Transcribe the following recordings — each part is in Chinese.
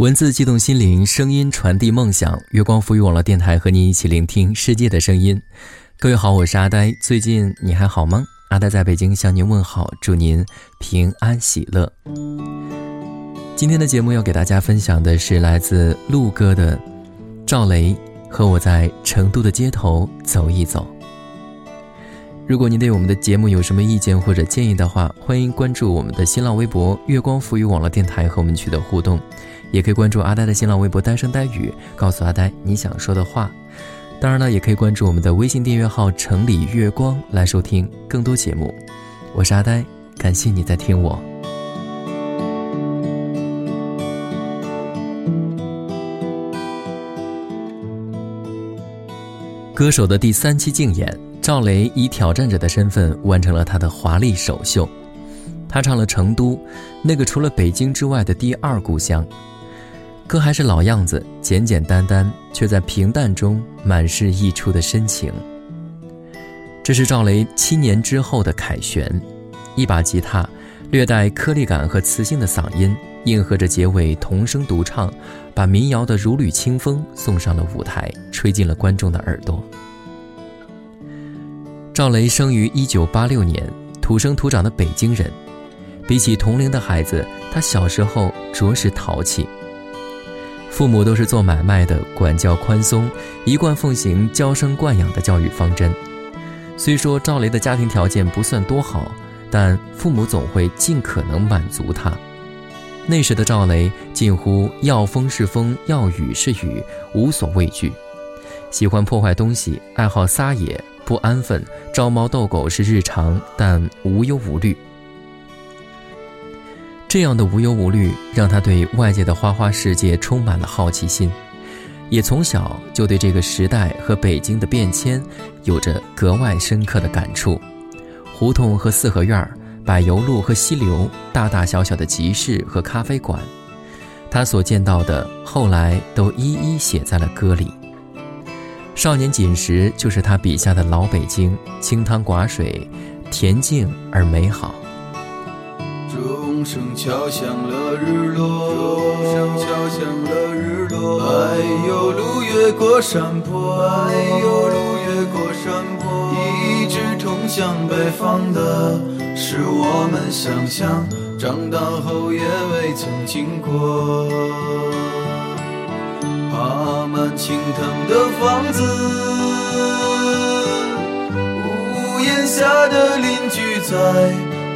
文字激动心灵，声音传递梦想。月光浮语网络电台和您一起聆听世界的声音。各位好，我是阿呆。最近你还好吗？阿呆在北京向您问好，祝您平安喜乐。今天的节目要给大家分享的是来自陆哥的赵雷和我在成都的街头走一走。如果您对我们的节目有什么意见或者建议的话，欢迎关注我们的新浪微博“月光浮语网络电台”和我们取得互动。也可以关注阿呆的新浪微博“单声呆语”，告诉阿呆你想说的话。当然了，也可以关注我们的微信订阅号“城里月光”来收听更多节目。我是阿呆，感谢你在听我。歌手的第三期竞演，赵雷以挑战者的身份完成了他的华丽首秀。他唱了《成都》，那个除了北京之外的第二故乡。歌还是老样子，简简单单，却在平淡中满是溢出的深情。这是赵雷七年之后的凯旋，一把吉他，略带颗粒感和磁性的嗓音，应和着结尾童声独唱，把民谣的如缕清风送上了舞台，吹进了观众的耳朵。赵雷生于一九八六年，土生土长的北京人，比起同龄的孩子，他小时候着实淘气。父母都是做买卖的，管教宽松，一贯奉行娇生惯养的教育方针。虽说赵雷的家庭条件不算多好，但父母总会尽可能满足他。那时的赵雷近乎要风是风，要雨是雨，无所畏惧。喜欢破坏东西，爱好撒野，不安分，招猫逗狗是日常，但无忧无虑。这样的无忧无虑，让他对外界的花花世界充满了好奇心，也从小就对这个时代和北京的变迁有着格外深刻的感触。胡同和四合院儿柏油路和溪流，大大小小的集市和咖啡馆，他所见到的，后来都一一写在了歌里。少年锦时就是他笔下的老北京，清汤寡水，恬静而美好。钟声敲响了日落，钟声敲响了日落。柏油路越过山坡，柏油路越过山坡，一直通向北方的，是我们想象，长大后也未曾经过。爬满青藤的房子，屋檐下的邻居在。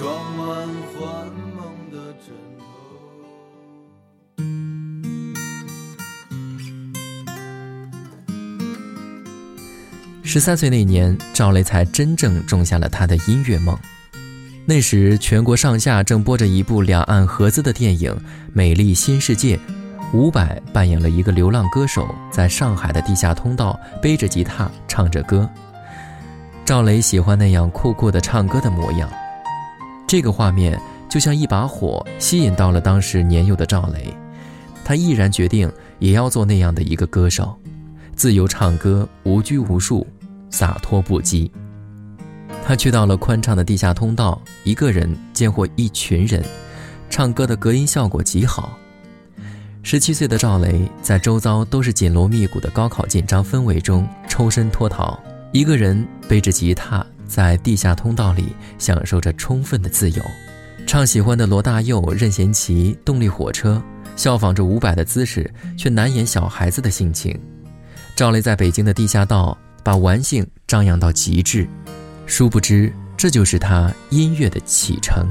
装满幻梦的枕头。十三岁那年，赵雷才真正种下了他的音乐梦。那时，全国上下正播着一部两岸合资的电影《美丽新世界》，伍佰扮演了一个流浪歌手，在上海的地下通道背着吉他唱着歌。赵雷喜欢那样酷酷的唱歌的模样，这个画面就像一把火，吸引到了当时年幼的赵雷。他毅然决定也要做那样的一个歌手，自由唱歌，无拘无束。洒脱不羁，他去到了宽敞的地下通道，一个人见或一群人，唱歌的隔音效果极好。十七岁的赵雷在周遭都是紧锣密鼓的高考紧张氛围中抽身脱逃，一个人背着吉他在地下通道里享受着充分的自由，唱喜欢的罗大佑、任贤齐、动力火车，效仿着伍佰的姿势，却难掩小孩子的性情。赵雷在北京的地下道。把玩性张扬到极致，殊不知这就是他音乐的启程。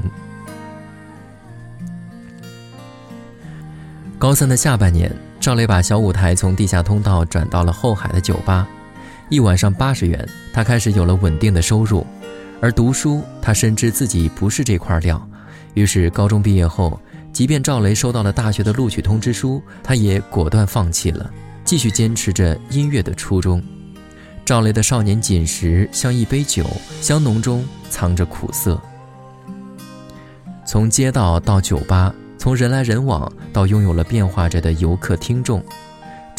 高三的下半年，赵雷把小舞台从地下通道转到了后海的酒吧，一晚上八十元，他开始有了稳定的收入。而读书，他深知自己不是这块料，于是高中毕业后，即便赵雷收到了大学的录取通知书，他也果断放弃了，继续坚持着音乐的初衷。赵雷的少年锦时像一杯酒，香浓中藏着苦涩。从街道到酒吧，从人来人往到拥有了变化着的游客听众，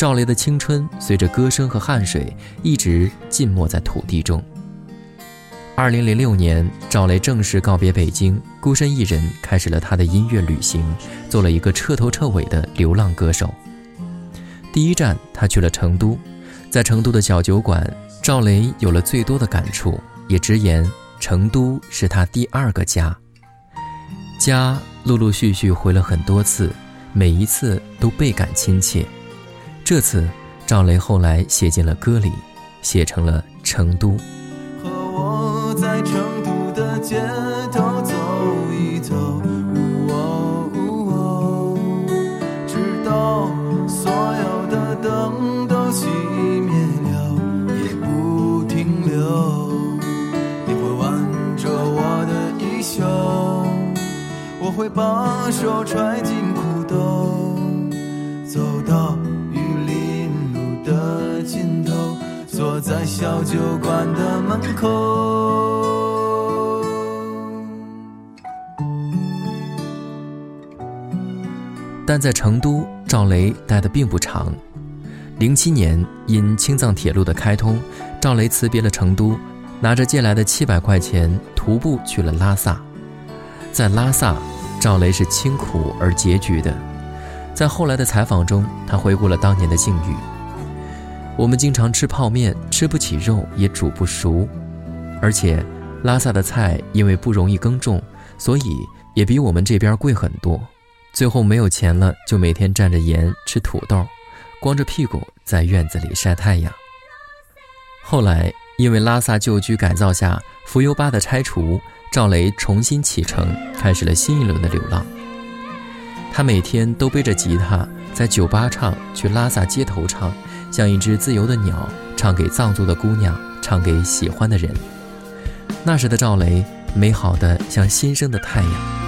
赵雷的青春随着歌声和汗水一直浸没在土地中。二零零六年，赵雷正式告别北京，孤身一人开始了他的音乐旅行，做了一个彻头彻尾的流浪歌手。第一站，他去了成都，在成都的小酒馆，赵雷有了最多的感触，也直言成都是他第二个家。家陆陆续续回了很多次，每一次都倍感亲切。这次，赵雷后来写进了歌里，写成了成都。和我在成都的街头走一走，直到所有的灯都熄灭了，也不停留。你会挽着我的衣袖，我会把手揣进坐在小酒馆的门口。但在成都，赵雷待的并不长。零七年，因青藏铁路的开通，赵雷辞别了成都，拿着借来的七百块钱，徒步去了拉萨。在拉萨，赵雷是清苦而拮据的。在后来的采访中，他回顾了当年的境遇：我们经常吃泡面，吃不起肉，也煮不熟，而且拉萨的菜因为不容易耕种，所以也比我们这边贵很多。最后没有钱了，就每天蘸着盐吃土豆，光着屁股在院子里晒太阳。后来因为拉萨旧居改造下浮游吧的拆除，赵雷重新启程，开始了新一轮的流浪。他每天都背着吉他，在酒吧唱，去拉萨街头唱，像一只自由的鸟，唱给藏族的姑娘，唱给喜欢的人。那时的赵雷，美好的像新生的太阳。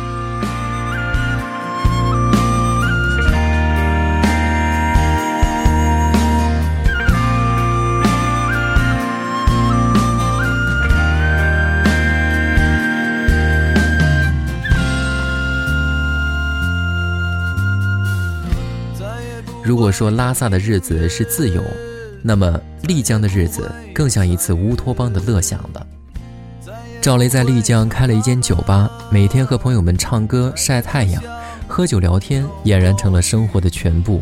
如果说拉萨的日子是自由，那么丽江的日子更像一次乌托邦的乐享了。赵雷在丽江开了一间酒吧，每天和朋友们唱歌、晒太阳、喝酒聊天，俨然成了生活的全部。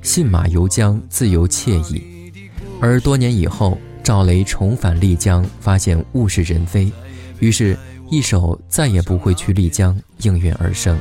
信马由缰，自由惬意。而多年以后，赵雷重返丽江，发现物是人非，于是，一首《再也不会去丽江》应运而生。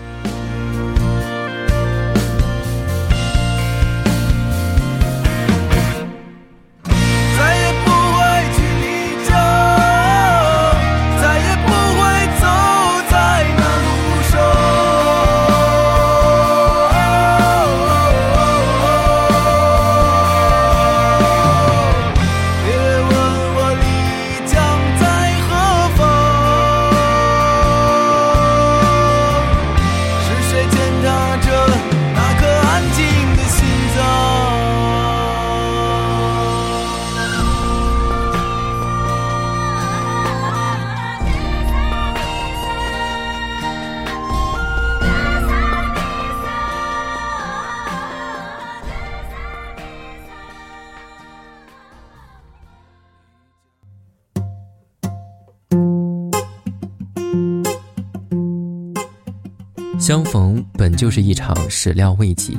相逢本就是一场始料未及，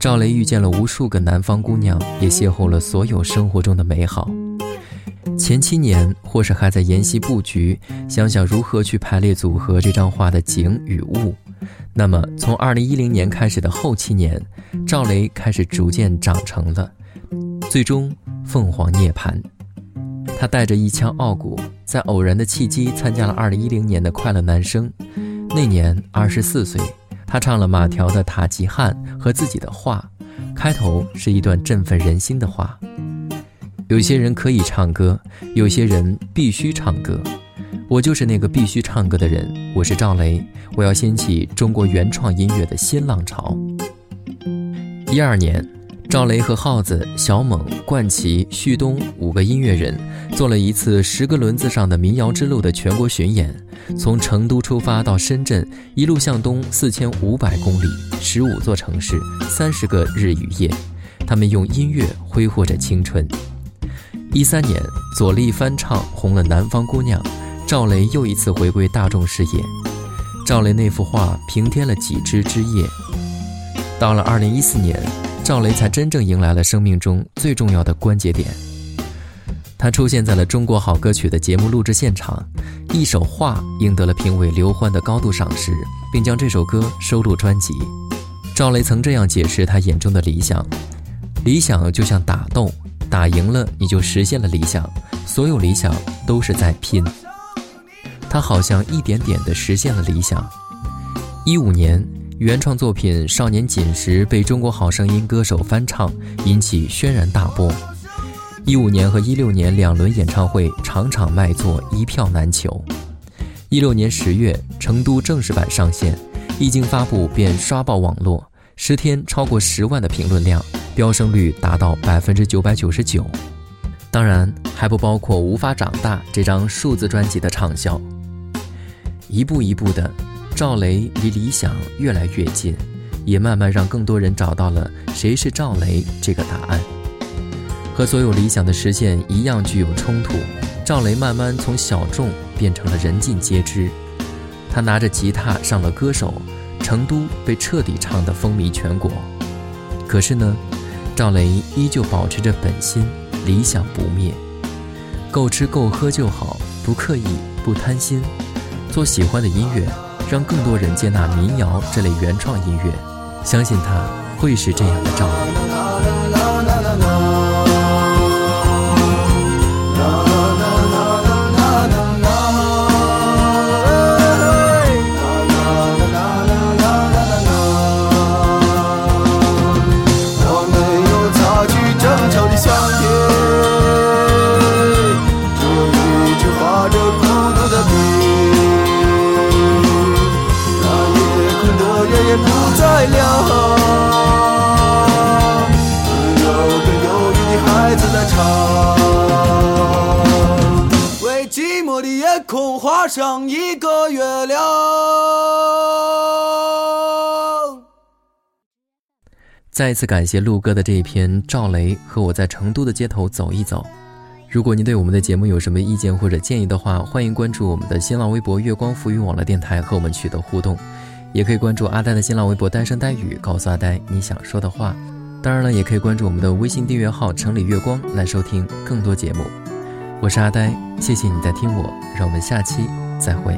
赵雷遇见了无数个南方姑娘，也邂逅了所有生活中的美好。前七年，或是还在研习布局，想想如何去排列组合这张画的景与物。那么，从二零一零年开始的后七年，赵雷开始逐渐长成了，最终凤凰涅槃。他带着一腔傲骨，在偶然的契机参加了二零一零年的快乐男声。那年二十四岁，他唱了马条的《塔吉汉》和自己的话，开头是一段振奋人心的话：有些人可以唱歌，有些人必须唱歌。我就是那个必须唱歌的人，我是赵雷，我要掀起中国原创音乐的新浪潮。一二年，赵雷和耗子、小猛、冠奇、旭东五个音乐人做了一次十个轮子上的民谣之路的全国巡演，从成都出发到深圳，一路向东四千五百公里，十五座城市，三十个日与夜，他们用音乐挥霍着青春。一三年，左立翻唱红了《南方姑娘》。赵雷又一次回归大众视野，赵雷那幅画平添了几枝枝叶。到了二零一四年，赵雷才真正迎来了生命中最重要的关节点。他出现在了《中国好歌曲》的节目录制现场，一首画赢得了评委刘欢的高度赏识，并将这首歌收录专辑。赵雷曾这样解释他眼中的理想：理想就像打斗，打赢了你就实现了理想，所有理想都是在拼。他好像一点点地实现了理想。一五年，原创作品《少年锦时》被《中国好声音》歌手翻唱，引起轩然大波。一五年和一六年两轮演唱会，场场卖座，一票难求。一六年十月，成都正式版上线，一经发布便刷爆网络，十天超过十万的评论量，飙升率达到百分之九百九十九。当然，还不包括《无法长大》这张数字专辑的畅销。一步一步的，赵雷离理想越来越近，也慢慢让更多人找到了谁是赵雷这个答案。和所有理想的实现一样具有冲突，赵雷慢慢从小众变成了人尽皆知。他拿着吉他上了歌手，成都被彻底唱得风靡全国。可是呢，赵雷依旧保持着本心，理想不灭，够吃够喝就好，不刻意，不贪心。做喜欢的音乐，让更多人接纳民谣这类原创音乐，相信他会是这样的赵雷。画上一个月亮。再一次感谢陆哥的这一篇《赵雷和我在成都的街头走一走》。如果您对我们的节目有什么意见或者建议的话，欢迎关注我们的新浪微博“月光浮语网络电台”和我们取得互动，也可以关注阿呆的新浪微博“单身呆语”，告诉阿呆你想说的话。当然了，也可以关注我们的微信订阅号“城里月光”来收听更多节目。我是阿呆，谢谢你在听我，让我们下期再会。